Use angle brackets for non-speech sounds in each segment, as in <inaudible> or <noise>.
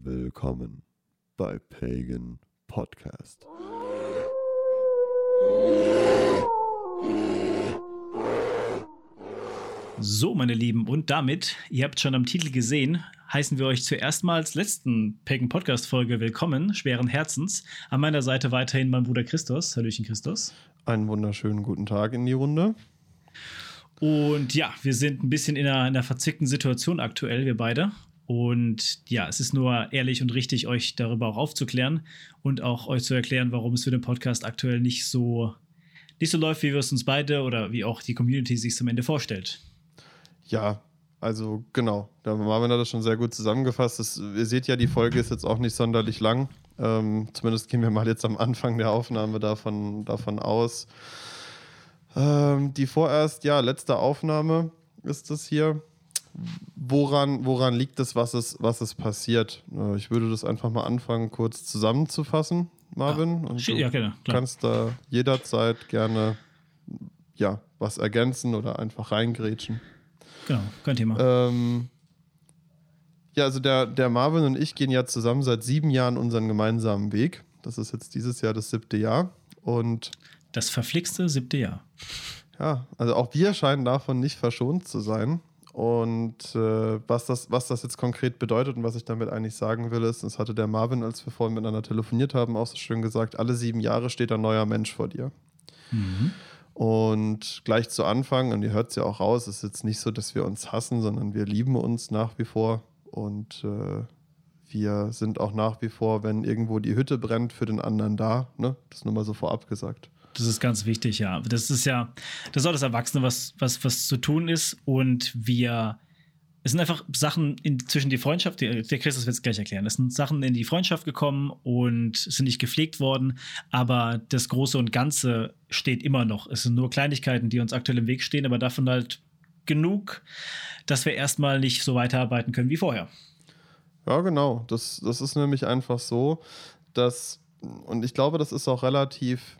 Willkommen bei Pagan Podcast. So, meine Lieben, und damit, ihr habt schon am Titel gesehen, heißen wir euch zuerst mal als letzten Pagan Podcast Folge willkommen, schweren Herzens. An meiner Seite weiterhin mein Bruder Christus. Hallöchen, Christus. Einen wunderschönen guten Tag in die Runde. Und ja, wir sind ein bisschen in einer, in einer verzwickten Situation aktuell, wir beide. Und ja, es ist nur ehrlich und richtig, euch darüber auch aufzuklären und auch euch zu erklären, warum es für den Podcast aktuell nicht so, nicht so läuft, wie wir es uns beide oder wie auch die Community sich zum Ende vorstellt. Ja, also genau. Der Marvin hat das schon sehr gut zusammengefasst. Das, ihr seht ja, die Folge ist jetzt auch nicht sonderlich lang. Ähm, zumindest gehen wir mal jetzt am Anfang der Aufnahme davon, davon aus. Ähm, die vorerst, ja, letzte Aufnahme ist das hier. Woran, woran liegt es, was es, was es passiert? Äh, ich würde das einfach mal anfangen, kurz zusammenzufassen, Marvin. Ja, und du ja, genau, kannst da jederzeit gerne ja, was ergänzen oder einfach reingrätschen. Genau, kein Thema. Ähm, ja, also der, der Marvin und ich gehen ja zusammen seit sieben Jahren unseren gemeinsamen Weg. Das ist jetzt dieses Jahr das siebte Jahr. Und das verflixte siebte Jahr. Ja, also auch wir scheinen davon nicht verschont zu sein. Und äh, was, das, was das jetzt konkret bedeutet und was ich damit eigentlich sagen will, ist, das hatte der Marvin, als wir vorhin miteinander telefoniert haben, auch so schön gesagt, alle sieben Jahre steht ein neuer Mensch vor dir. Mhm. Und gleich zu Anfang, und ihr hört es ja auch raus, ist jetzt nicht so, dass wir uns hassen, sondern wir lieben uns nach wie vor. Und äh, wir sind auch nach wie vor, wenn irgendwo die Hütte brennt, für den anderen da. Ne? Das nur mal so vorab gesagt. Das ist ganz wichtig, ja. Das ist ja, das ist auch das Erwachsene, was, was, was zu tun ist. Und wir, es sind einfach Sachen in, zwischen die Freundschaft, der, der Christus wird es gleich erklären. Es sind Sachen in die Freundschaft gekommen und sind nicht gepflegt worden, aber das Große und Ganze steht immer noch. Es sind nur Kleinigkeiten, die uns aktuell im Weg stehen, aber davon halt genug, dass wir erstmal nicht so weiterarbeiten können wie vorher. Ja, genau. Das, das ist nämlich einfach so, dass, und ich glaube, das ist auch relativ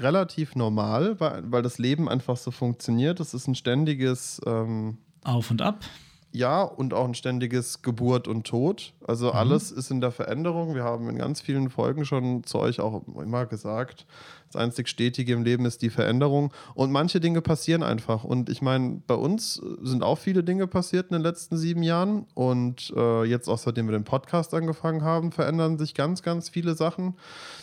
relativ normal, weil, weil das Leben einfach so funktioniert. Es ist ein ständiges ähm, Auf und Ab. Ja, und auch ein ständiges Geburt und Tod. Also mhm. alles ist in der Veränderung. Wir haben in ganz vielen Folgen schon zu euch auch immer gesagt, das einzig Stetige im Leben ist die Veränderung. Und manche Dinge passieren einfach. Und ich meine, bei uns sind auch viele Dinge passiert in den letzten sieben Jahren. Und äh, jetzt, auch seitdem wir den Podcast angefangen haben, verändern sich ganz, ganz viele Sachen.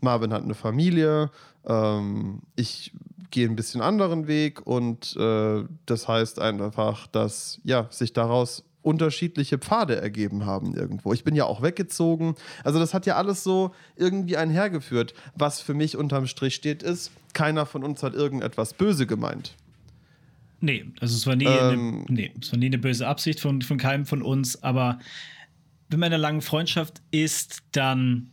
Marvin hat eine Familie. Ähm, ich gehe ein bisschen anderen Weg. Und äh, das heißt einfach, dass ja, sich daraus unterschiedliche Pfade ergeben haben irgendwo. Ich bin ja auch weggezogen. Also das hat ja alles so irgendwie einhergeführt. Was für mich unterm Strich steht, ist, keiner von uns hat irgendetwas böse gemeint. Nee, also es war nie, ähm, eine, nee, es war nie eine böse Absicht von, von keinem von uns, aber wenn man in einer langen Freundschaft ist, dann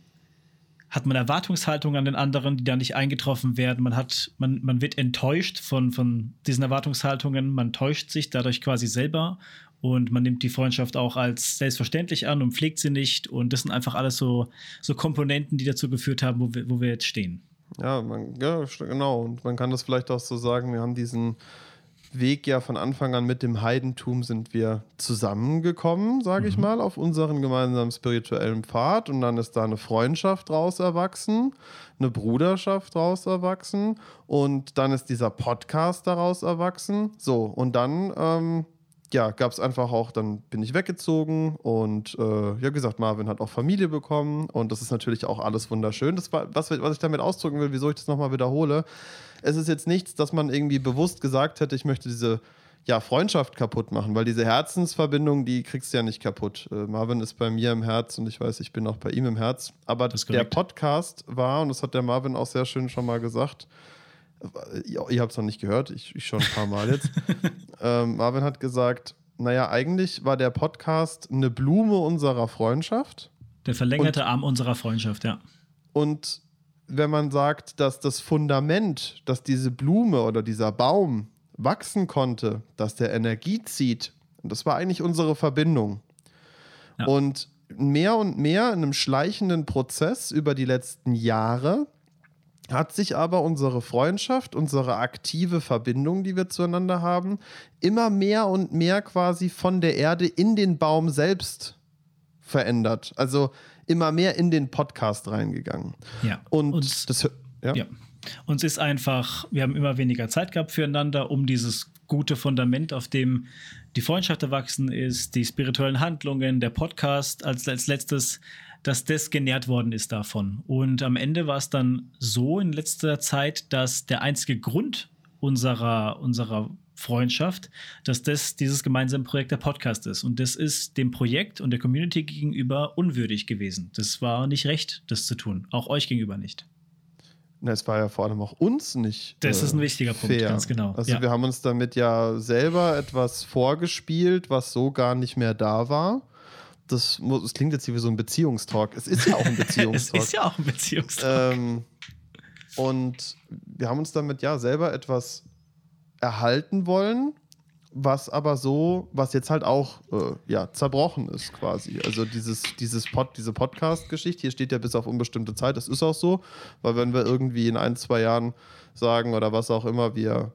hat man Erwartungshaltungen an den anderen, die da nicht eingetroffen werden. Man hat, man, man wird enttäuscht von, von diesen Erwartungshaltungen, man täuscht sich dadurch quasi selber und man nimmt die Freundschaft auch als selbstverständlich an und pflegt sie nicht. Und das sind einfach alles so, so Komponenten, die dazu geführt haben, wo wir, wo wir jetzt stehen. Ja, man, ja, genau. Und man kann das vielleicht auch so sagen, wir haben diesen Weg ja von Anfang an mit dem Heidentum sind wir zusammengekommen, sage ich mhm. mal, auf unseren gemeinsamen spirituellen Pfad. Und dann ist da eine Freundschaft draus erwachsen, eine Bruderschaft draus erwachsen. Und dann ist dieser Podcast daraus erwachsen. So, und dann ähm, ja, gab es einfach auch, dann bin ich weggezogen und äh, ja, gesagt, Marvin hat auch Familie bekommen und das ist natürlich auch alles wunderschön. Das war, was, was ich damit ausdrücken will, wieso ich das nochmal wiederhole. Es ist jetzt nichts, dass man irgendwie bewusst gesagt hätte, ich möchte diese ja, Freundschaft kaputt machen, weil diese Herzensverbindung, die kriegst du ja nicht kaputt. Äh, Marvin ist bei mir im Herz und ich weiß, ich bin auch bei ihm im Herz. Aber der Podcast war, und das hat der Marvin auch sehr schön schon mal gesagt, ihr, ihr habt es noch nicht gehört, ich, ich schon ein paar Mal jetzt. <laughs> ähm, Marvin hat gesagt, naja, eigentlich war der Podcast eine Blume unserer Freundschaft. Der verlängerte und, Arm unserer Freundschaft, ja. Und wenn man sagt, dass das Fundament, dass diese Blume oder dieser Baum wachsen konnte, dass der Energie zieht, und das war eigentlich unsere Verbindung. Ja. Und mehr und mehr in einem schleichenden Prozess über die letzten Jahre hat sich aber unsere Freundschaft, unsere aktive Verbindung, die wir zueinander haben, immer mehr und mehr quasi von der Erde in den Baum selbst verändert. Also immer mehr in den Podcast reingegangen. Ja. Und uns, das ja. ja. Uns ist einfach, wir haben immer weniger Zeit gehabt füreinander, um dieses gute Fundament, auf dem die Freundschaft erwachsen ist, die spirituellen Handlungen, der Podcast als, als letztes, dass das genährt worden ist davon. Und am Ende war es dann so in letzter Zeit, dass der einzige Grund unserer, unserer Freundschaft, dass das dieses gemeinsame Projekt der Podcast ist. Und das ist dem Projekt und der Community gegenüber unwürdig gewesen. Das war nicht recht, das zu tun. Auch euch gegenüber nicht. Na, es war ja vor allem auch uns nicht. Das äh, ist ein wichtiger Punkt, ganz genau. Also ja. wir haben uns damit ja selber etwas vorgespielt, was so gar nicht mehr da war. Das, muss, das klingt jetzt wie so ein Beziehungstalk. Es ist ja auch ein <laughs> Beziehungstalk. es ist ja auch ein Beziehungstalk. Ähm, und wir haben uns damit ja selber etwas erhalten wollen, was aber so, was jetzt halt auch äh, ja, zerbrochen ist quasi. Also dieses, dieses Pod, diese Podcast-Geschichte, hier steht ja bis auf unbestimmte Zeit, das ist auch so, weil wenn wir irgendwie in ein, zwei Jahren sagen oder was auch immer, wir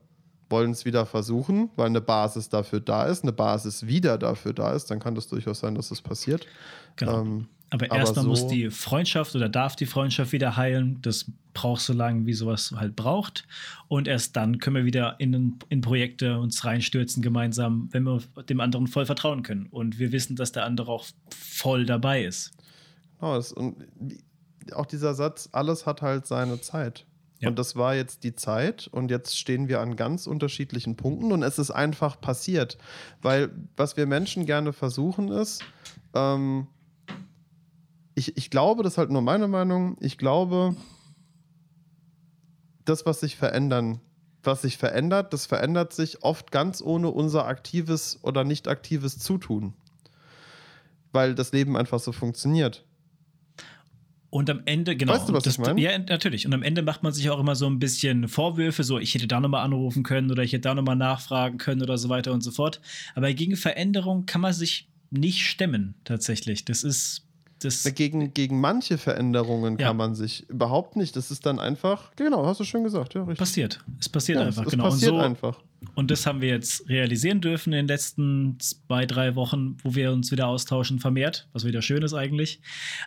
wollen es wieder versuchen, weil eine Basis dafür da ist, eine Basis wieder dafür da ist, dann kann das durchaus sein, dass das passiert. Genau. Ähm, aber erstmal so muss die Freundschaft oder darf die Freundschaft wieder heilen. Das braucht so lange, wie sowas halt braucht. Und erst dann können wir wieder in, in Projekte uns reinstürzen gemeinsam, wenn wir dem anderen voll vertrauen können. Und wir wissen, dass der andere auch voll dabei ist. Genau, und auch dieser Satz, alles hat halt seine Zeit. Ja. Und das war jetzt die Zeit und jetzt stehen wir an ganz unterschiedlichen Punkten und es ist einfach passiert. Weil was wir Menschen gerne versuchen ist, ähm, ich, ich glaube, das ist halt nur meine Meinung, ich glaube, das, was sich verändern, was sich verändert, das verändert sich oft ganz ohne unser aktives oder nicht aktives Zutun. Weil das Leben einfach so funktioniert. Und am Ende, genau. Weißt du, was das, ich meine? Ja, natürlich. Und am Ende macht man sich auch immer so ein bisschen Vorwürfe, so ich hätte da nochmal anrufen können oder ich hätte da nochmal nachfragen können oder so weiter und so fort. Aber gegen Veränderung kann man sich nicht stemmen, tatsächlich. Das ist das gegen, gegen manche Veränderungen ja. kann man sich überhaupt nicht. Das ist dann einfach, genau, hast du schön gesagt, ja, richtig. Passiert. Es passiert ja, einfach, es, genau. Es passiert und so, einfach. Und das haben wir jetzt realisieren dürfen in den letzten zwei, drei Wochen, wo wir uns wieder austauschen, vermehrt, was wieder schön ist eigentlich.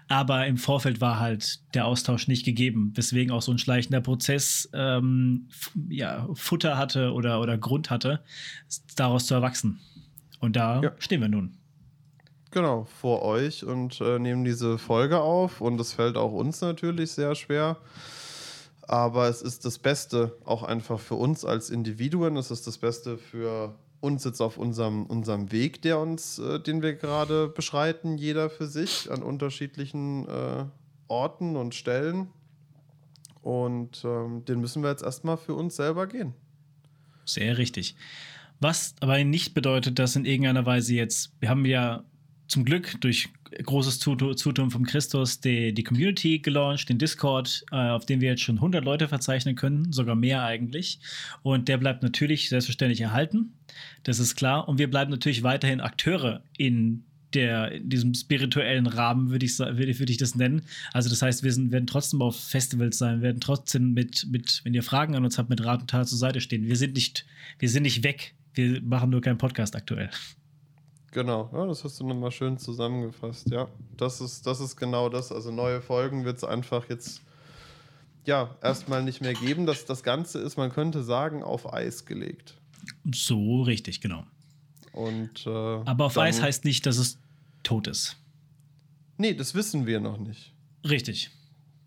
Aber im Vorfeld war halt der Austausch nicht gegeben, weswegen auch so ein schleichender Prozess ähm, ja, Futter hatte oder, oder Grund hatte, daraus zu erwachsen. Und da ja. stehen wir nun. Genau, vor euch und äh, nehmen diese Folge auf. Und es fällt auch uns natürlich sehr schwer. Aber es ist das Beste auch einfach für uns als Individuen. Es ist das Beste für uns jetzt auf unserem, unserem Weg, der uns, äh, den wir gerade beschreiten, jeder für sich an unterschiedlichen äh, Orten und Stellen. Und ähm, den müssen wir jetzt erstmal für uns selber gehen. Sehr richtig. Was aber nicht bedeutet, dass in irgendeiner Weise jetzt, wir haben ja zum Glück durch großes Zutun vom Christus die, die Community gelauncht, den Discord, äh, auf dem wir jetzt schon 100 Leute verzeichnen können, sogar mehr eigentlich. Und der bleibt natürlich selbstverständlich erhalten, das ist klar. Und wir bleiben natürlich weiterhin Akteure in der, in diesem spirituellen Rahmen, würde ich, würd, würd ich das nennen. Also das heißt, wir sind, werden trotzdem auf Festivals sein, werden trotzdem mit, mit, wenn ihr Fragen an uns habt, mit Rat und Tat zur Seite stehen. Wir sind nicht, wir sind nicht weg. Wir machen nur keinen Podcast aktuell. Genau, ja, das hast du nochmal schön zusammengefasst. Ja, das ist, das ist genau das. Also neue Folgen wird es einfach jetzt ja erstmal nicht mehr geben. Das, das Ganze ist, man könnte sagen, auf Eis gelegt. So richtig, genau. Und, äh, Aber auf Eis heißt nicht, dass es tot ist. Nee, das wissen wir noch nicht. Richtig.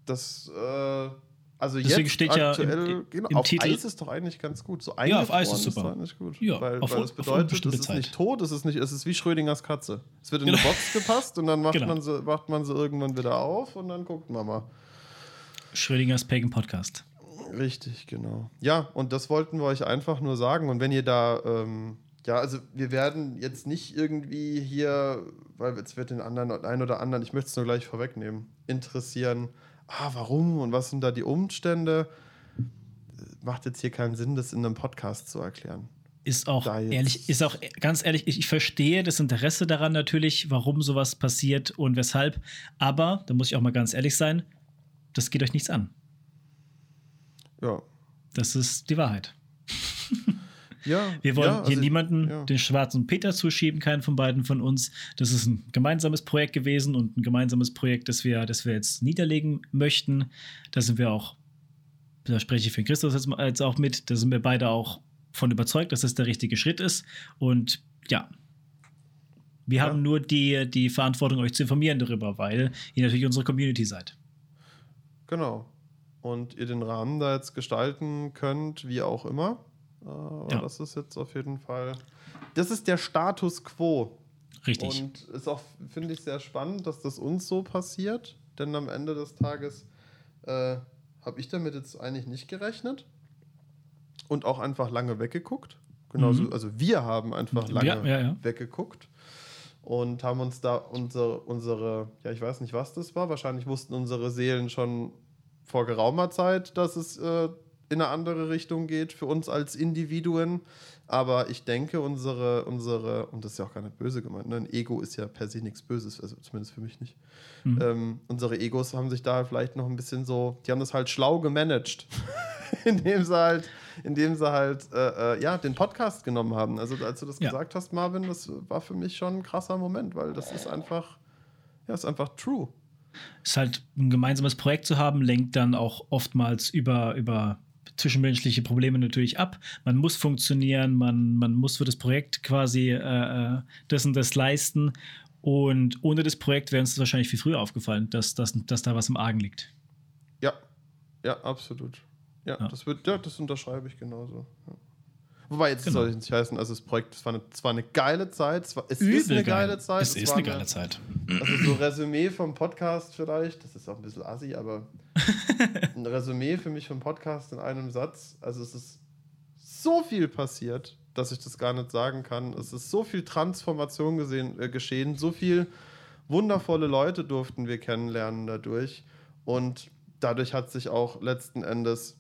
Das, äh, also Deswegen steht aktuell, ja im, genau, im auf Titel, Eis ist doch eigentlich ganz gut. So ja, auf Eis ist super. Ist eigentlich gut. Ja, weil, auf, weil das bedeutet, es ist Zeit. nicht tot, es ist, nicht, es ist wie Schrödingers Katze. Es wird in genau. eine Box gepasst und dann macht, genau. man sie, macht man sie irgendwann wieder auf und dann guckt man mal. Schrödingers Pagan Podcast. Richtig, genau. Ja, und das wollten wir euch einfach nur sagen. Und wenn ihr da, ähm, ja, also wir werden jetzt nicht irgendwie hier, weil jetzt wird den anderen, ein oder anderen, ich möchte es nur gleich vorwegnehmen, interessieren, ah, warum und was sind da die Umstände? Macht jetzt hier keinen Sinn, das in einem Podcast zu erklären. Ist auch ehrlich, ist auch ganz ehrlich, ich, ich, verstehe das Interesse daran natürlich, warum sowas passiert und weshalb. Aber, da muss ich auch mal ganz ehrlich sein, das geht euch nichts an. Ja. Das ist die Wahrheit. Ja, wir wollen ja, also hier niemanden ja. den schwarzen Peter zuschieben, keinen von beiden von uns. Das ist ein gemeinsames Projekt gewesen und ein gemeinsames Projekt, das wir, das wir jetzt niederlegen möchten. Da sind wir auch, da spreche ich für Christus jetzt, jetzt auch mit, da sind wir beide auch von überzeugt, dass das der richtige Schritt ist. Und ja, wir ja. haben nur die, die Verantwortung, euch zu informieren darüber, weil ihr natürlich unsere Community seid. Genau. Und ihr den Rahmen da jetzt gestalten könnt, wie auch immer. Aber ja. das ist jetzt auf jeden Fall. Das ist der Status quo. Richtig. Und ist auch, finde ich, sehr spannend, dass das uns so passiert. Denn am Ende des Tages äh, habe ich damit jetzt eigentlich nicht gerechnet. Und auch einfach lange weggeguckt. Genauso, mhm. also wir haben einfach lange ja, ja, ja. weggeguckt und haben uns da unsere, unsere, ja, ich weiß nicht, was das war. Wahrscheinlich wussten unsere Seelen schon vor geraumer Zeit, dass es äh, in eine andere Richtung geht für uns als Individuen. Aber ich denke, unsere, unsere, und das ist ja auch gar nicht böse gemeint, ne? ein Ego ist ja per se nichts Böses, also zumindest für mich nicht. Mhm. Ähm, unsere Egos haben sich da vielleicht noch ein bisschen so, die haben das halt schlau gemanagt, <laughs> indem sie halt, indem sie halt äh, äh, ja, den Podcast genommen haben. Also als du das ja. gesagt hast, Marvin, das war für mich schon ein krasser Moment, weil das ist einfach, ja, ist einfach true. Es ist halt ein gemeinsames Projekt zu haben, lenkt dann auch oftmals über, über zwischenmenschliche Probleme natürlich ab. Man muss funktionieren, man, man muss für das Projekt quasi äh, äh das und das leisten. Und ohne das Projekt wäre uns das wahrscheinlich viel früher aufgefallen, dass, dass, dass da was im Argen liegt. Ja, ja, absolut. Ja, ja. Das, wird, ja das unterschreibe ich genauso. Ja. Wobei, jetzt genau. soll ich nicht heißen, also das Projekt, das war eine, zwar eine geile Zeit, es Übel ist eine geil. geile Zeit. Es, es ist eine geile Zeit. Also so Resümee vom Podcast vielleicht, das ist auch ein bisschen assi, aber <laughs> ein Resümee für mich vom Podcast in einem Satz. Also es ist so viel passiert, dass ich das gar nicht sagen kann. Es ist so viel Transformation gesehen, äh, geschehen, so viel wundervolle Leute durften wir kennenlernen dadurch. Und dadurch hat sich auch letzten Endes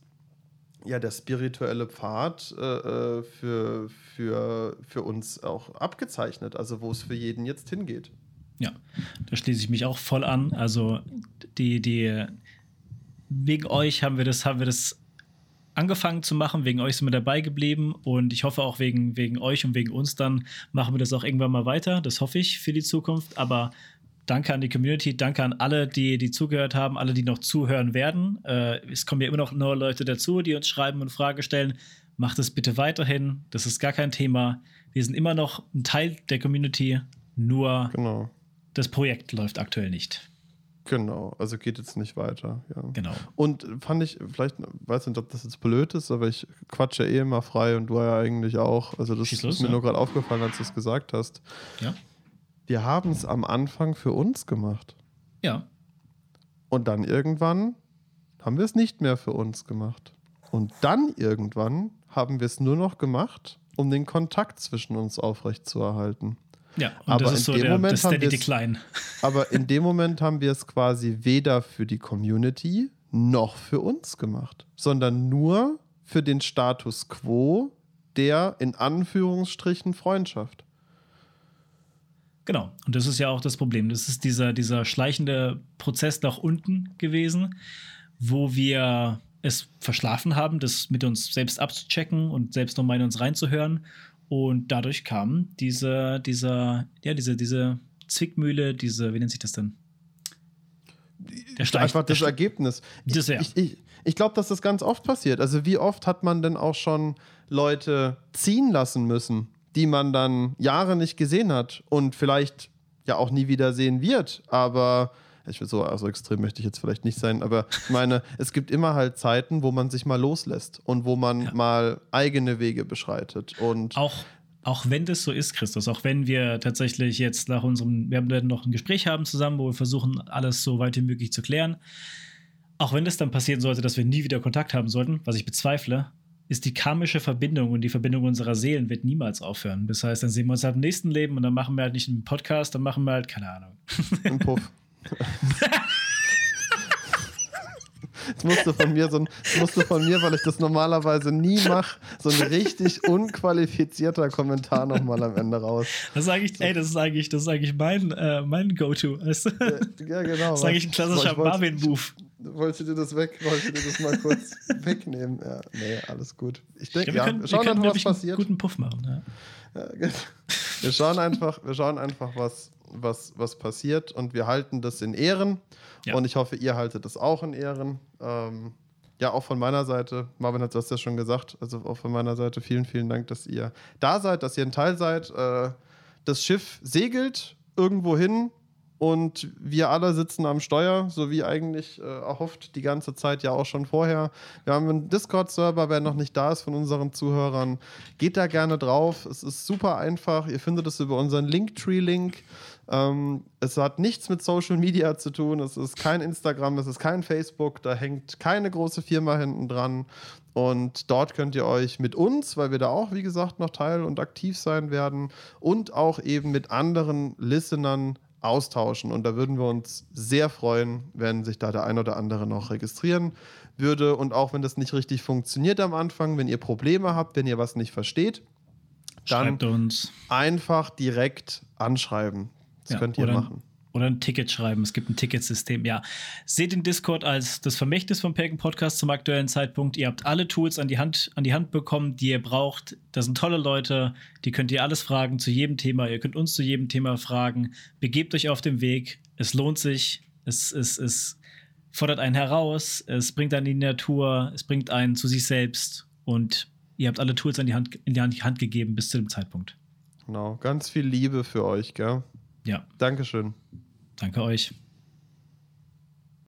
ja, der spirituelle Pfad äh, äh, für, für, für uns auch abgezeichnet, also wo es für jeden jetzt hingeht. Ja, da schließe ich mich auch voll an. Also die, die, wegen euch haben wir das, haben wir das angefangen zu machen, wegen euch sind wir dabei geblieben und ich hoffe auch wegen, wegen euch und wegen uns dann machen wir das auch irgendwann mal weiter. Das hoffe ich für die Zukunft. Aber Danke an die Community, danke an alle, die, die zugehört haben, alle, die noch zuhören werden. Äh, es kommen ja immer noch neue Leute dazu, die uns schreiben und Fragen stellen. Macht es bitte weiterhin. Das ist gar kein Thema. Wir sind immer noch ein Teil der Community, nur genau. das Projekt läuft aktuell nicht. Genau, also geht jetzt nicht weiter. Ja. Genau. Und fand ich, vielleicht, weiß nicht, ob das jetzt blöd ist, aber ich quatsche eh immer frei und du ja eigentlich auch. Also das los, ist mir ja. nur gerade aufgefallen, als du es gesagt hast. Ja wir haben es am Anfang für uns gemacht. Ja. Und dann irgendwann haben wir es nicht mehr für uns gemacht. Und dann irgendwann haben wir es nur noch gemacht, um den Kontakt zwischen uns aufrechtzuerhalten. Ja, aber das ist in so dem der, Moment haben Decline. Aber in dem Moment haben wir es quasi weder für die Community noch für uns gemacht, sondern nur für den Status quo der in Anführungsstrichen Freundschaft. Genau. Und das ist ja auch das Problem. Das ist dieser, dieser schleichende Prozess nach unten gewesen, wo wir es verschlafen haben, das mit uns selbst abzuchecken und selbst nochmal in uns reinzuhören. Und dadurch kam diese, dieser, ja, diese, diese Zwickmühle, diese, wie nennt sich das denn? Der Schleich, Einfach das Ergebnis. Das, ja. Ich, ich, ich glaube, dass das ganz oft passiert. Also, wie oft hat man denn auch schon Leute ziehen lassen müssen? Die man dann Jahre nicht gesehen hat und vielleicht ja auch nie wieder sehen wird. Aber ich will so also extrem möchte ich jetzt vielleicht nicht sein, aber ich meine, <laughs> es gibt immer halt Zeiten, wo man sich mal loslässt und wo man ja. mal eigene Wege beschreitet. Und auch auch wenn das so ist, Christus, auch wenn wir tatsächlich jetzt nach unserem, wir werden noch ein Gespräch haben zusammen, wo wir versuchen, alles so weit wie möglich zu klären. Auch wenn das dann passieren sollte, dass wir nie wieder Kontakt haben sollten, was ich bezweifle, ist die karmische Verbindung und die Verbindung unserer Seelen wird niemals aufhören. Das heißt, dann sehen wir uns halt im nächsten Leben und dann machen wir halt nicht einen Podcast, dann machen wir halt, keine Ahnung. Ein Puff. <laughs> Jetzt musste von mir so ein, musste von mir, weil ich das normalerweise nie mache, so ein richtig unqualifizierter Kommentar nochmal am Ende raus. Das sage ich, ey, das ist eigentlich, das ist eigentlich mein, äh, mein Go-To. Weißt du? ja, ja, genau. Das ist eigentlich ein klassischer Marvin-Move. Wollte dir das weg, wollte dir das mal kurz <laughs> wegnehmen. Ja, nee, alles gut. Ich denke, ja, wir, schauen wir können, einfach, was passiert. Einen guten Puff machen. Ja. Ja, wir schauen einfach, wir schauen einfach, was, was, was passiert und wir halten das in Ehren. Ja. Und ich hoffe, ihr haltet das auch in Ehren. Ähm, ja, auch von meiner Seite, Marvin hat das ja schon gesagt, also auch von meiner Seite vielen, vielen Dank, dass ihr da seid, dass ihr ein Teil seid. Äh, das Schiff segelt irgendwo hin und wir alle sitzen am Steuer, so wie eigentlich äh, erhofft die ganze Zeit ja auch schon vorher. Wir haben einen Discord-Server, wer noch nicht da ist von unseren Zuhörern, geht da gerne drauf. Es ist super einfach. Ihr findet es über unseren Linktree-Link. Ähm, es hat nichts mit Social Media zu tun. Es ist kein Instagram, es ist kein Facebook. Da hängt keine große Firma hinten dran. Und dort könnt ihr euch mit uns, weil wir da auch, wie gesagt, noch teil und aktiv sein werden, und auch eben mit anderen Listenern austauschen. Und da würden wir uns sehr freuen, wenn sich da der ein oder andere noch registrieren würde. Und auch wenn das nicht richtig funktioniert am Anfang, wenn ihr Probleme habt, wenn ihr was nicht versteht, dann einfach direkt anschreiben. Das ja, könnt ihr machen. Oder ein Ticket schreiben. Es gibt ein Ticketsystem. Ja. Seht den Discord als das Vermächtnis vom Pagan Podcast zum aktuellen Zeitpunkt. Ihr habt alle Tools an die, Hand, an die Hand bekommen, die ihr braucht. Das sind tolle Leute. Die könnt ihr alles fragen zu jedem Thema. Ihr könnt uns zu jedem Thema fragen. Begebt euch auf den Weg. Es lohnt sich. Es, es, es fordert einen heraus. Es bringt einen in die Natur. Es bringt einen zu sich selbst. Und ihr habt alle Tools an die Hand, in die Hand gegeben bis zu dem Zeitpunkt. Genau. Ganz viel Liebe für euch, gell? Ja. Dankeschön. Danke euch.